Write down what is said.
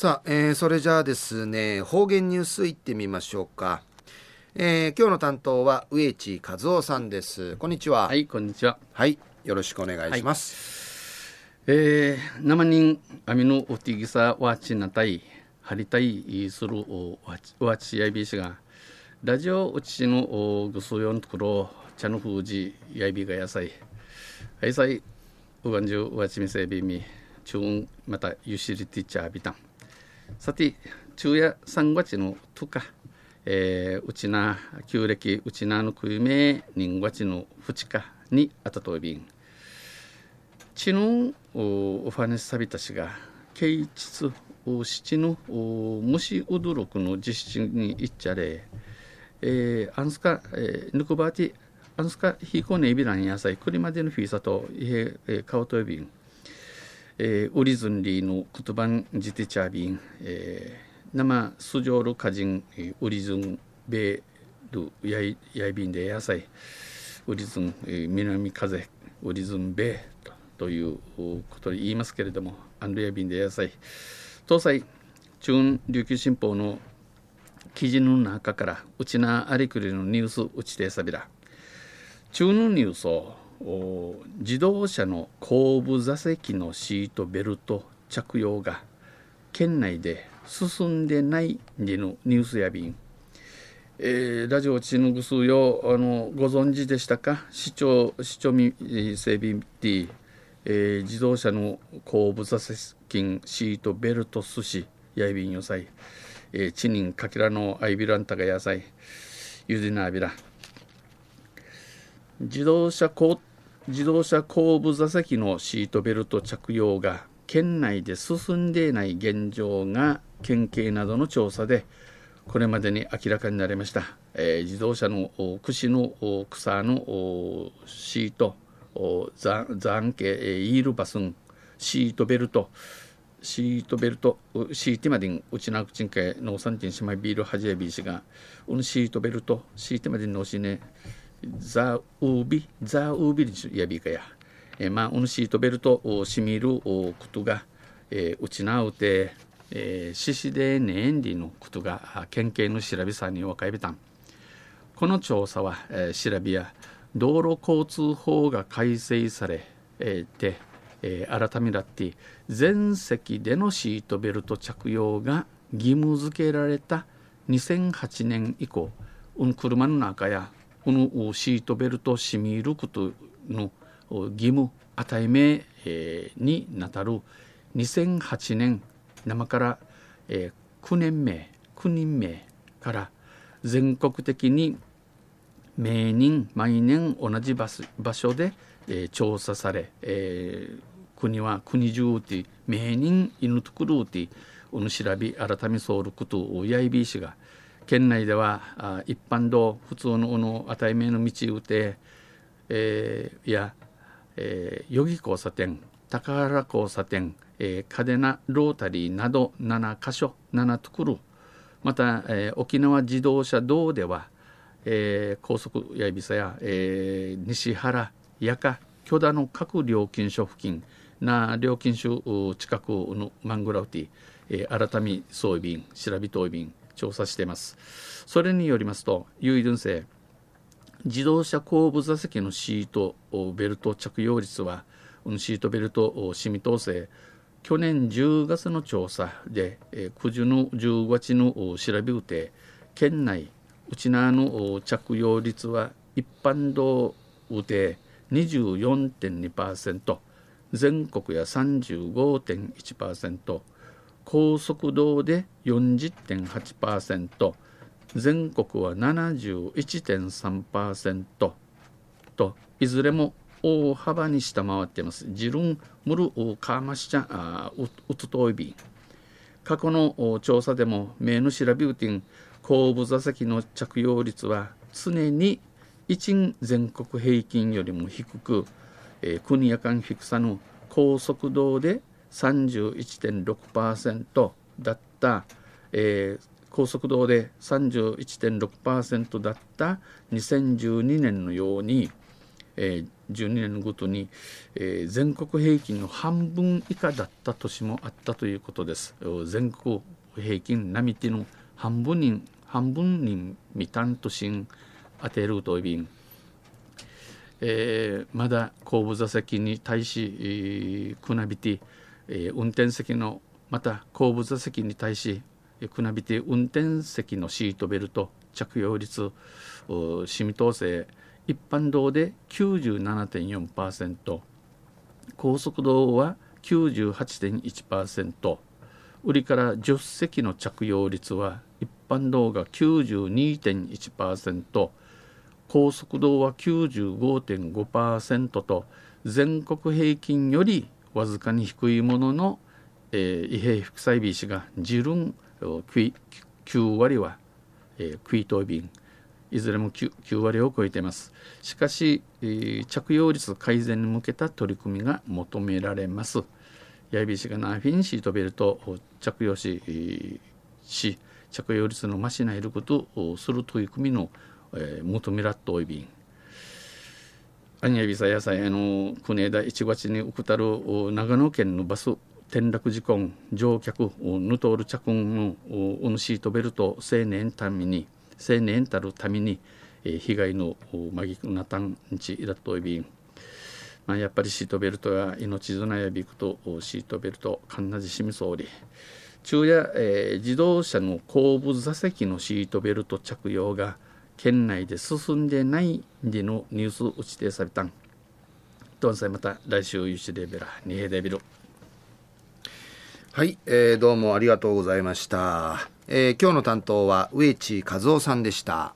さあ、えー、それじゃあですね方言ニュースいってみましょうか、えー、今日の担当は植地和夫さんです。こんにちは。はいこんにちは。はいよろしくお願いします、はい、えー、生人アミノウティギサワチナタイハリタイするワチヤイビシがラジオうちのぐすよんところ茶の封じやいびが野菜はいさい。うがんじゅうわちみせびみちゅんまたゆしりてちゃびたんさて昼夜3月のとか、えー、うちな旧暦うちなのくいめ人月の2日にあたとびん。ちのおファネスサビたちが慶一七のお虫驚くの実施にいっちゃれ、えー、アンスカ、えー、ぬくばてアンスカひこねびらん野菜くりまでのフィーサといえ、えー、顔とびん。えー、ウリズンリーの言葉んじてちゃびん、えー、生スジョールカジンウリズンベルやいやいびんで野菜ウリズン、えー、南風ウリズンベとということで言いますけれどもアンドヤビンで野菜東西中琉球新報の記事の中からうちなありくりのニュースうちてさびら。中のニュースを自動車の後部座席のシートベルト着用が県内で進んでないニュースやびん、えー、ラジオチヌグスよあのご存知でしたか？市長市長み整備で、えー、自動車の後部座席シートベルト寿司やいびんよさい、えー、チニンかけらのアイビランタが野菜ゆでなびら。自動車交自動車後部座席のシートベルト着用が県内で進んでいない現状が県警などの調査でこれまでに明らかになりました、えー、自動車の串の草のシートザンケイールバスンシートベルト。シートベルトシーティマディンうちなくちんけ農産人姉妹ビールはじえビーシがうんシートベルトシーティマディンのおしねザウービザウービリやびかや、えまあ、ウンシートベルトをしみるおことが、えー、うちなうて、えー、ししでねんりのことが県警の調べさんに分かびたん。この調査は、えー、調べや道路交通法が改正され、えー、て、えー、改めだって全席でのシートベルト着用が義務付けられた2008年以降、うん、車の中やこのシートベルトシミールクとの義務与え目、えー、になたる2008年生から、えー、9年目9人目から全国的に名人毎年同じ場所で、えー、調査され、国は国中で名人犬とくるうておぬ調べ改めそうることをやいびいしが県内では一般道普通のの値目の道うて、えー、や、えー、余木交差点高原交差点、えー、嘉手納ロータリーなど7箇所7ところまた、えー、沖縄自動車道では、えー、高速やいびさや、えー、西原八か許田の各料金所付近な料金所近くのマングラウティ、えー、改め装備便調べ等便調査しています。それによりますと有イ性自動車後部座席のシートベルト着用率はシートベルトシミ統制去年10月の調査で9時の10月の調べうて県内うちなの着用率は一般道うて24.2%全国や35.1%高速道で40.8%全国は71.3%といずれも大幅に下回っています。ジルンムルカーマシチャウトトイビ過去の調査でも名の調べうてん後部座席の着用率は常に一全国平均よりも低く、えー、国や間低さの高速道で31.6%だった、えー、高速道で31.6%だった2012年のように、えー、12年ごとに、えー、全国平均の半分以下だった年もあったということです。全国平均並手の半分人半分人未担としん当てるといびん、えー、まだ後部座席に対し、えー、くなびて、えー、運転席のまた後部座席に対しくなびて運転席のシートベルト着用率シミ統制一般道で97.4%高速道は98.1%売りから助手席の着用率は一般道が92.1%高速道は95.5%と全国平均よりわずかに低いものの、えー、異兵副菜 B 氏が自論9割は、えー、食いとい便いずれも 9, 9割を超えています。しかし、えー、着用率改善に向けた取り組みが求められます。やいびしがナーフィンシートベルトを着用し,、えー、し着用率の増しないることをする取り組みの、えー、求めらっとおいびんアニヤビサ野菜の国枝1月に送ったる長野県のバス転落事故乗客ヌトール着のオヌシートベルト青年ために青年たるために、被害のマギクナタンチイラットイビンまあ、やっぱりシートベルトや命綱やびくとシートベルトかんなじしみそうり昼夜、えー、自動車の後部座席のシートベルト着用が県内で進んでないでのニュース打ちてされたん。どうせまた来週ゆしレベラニヘデビル。はい、えー、どうもありがとうございました、えー、今日の担当は植地和夫さんでした。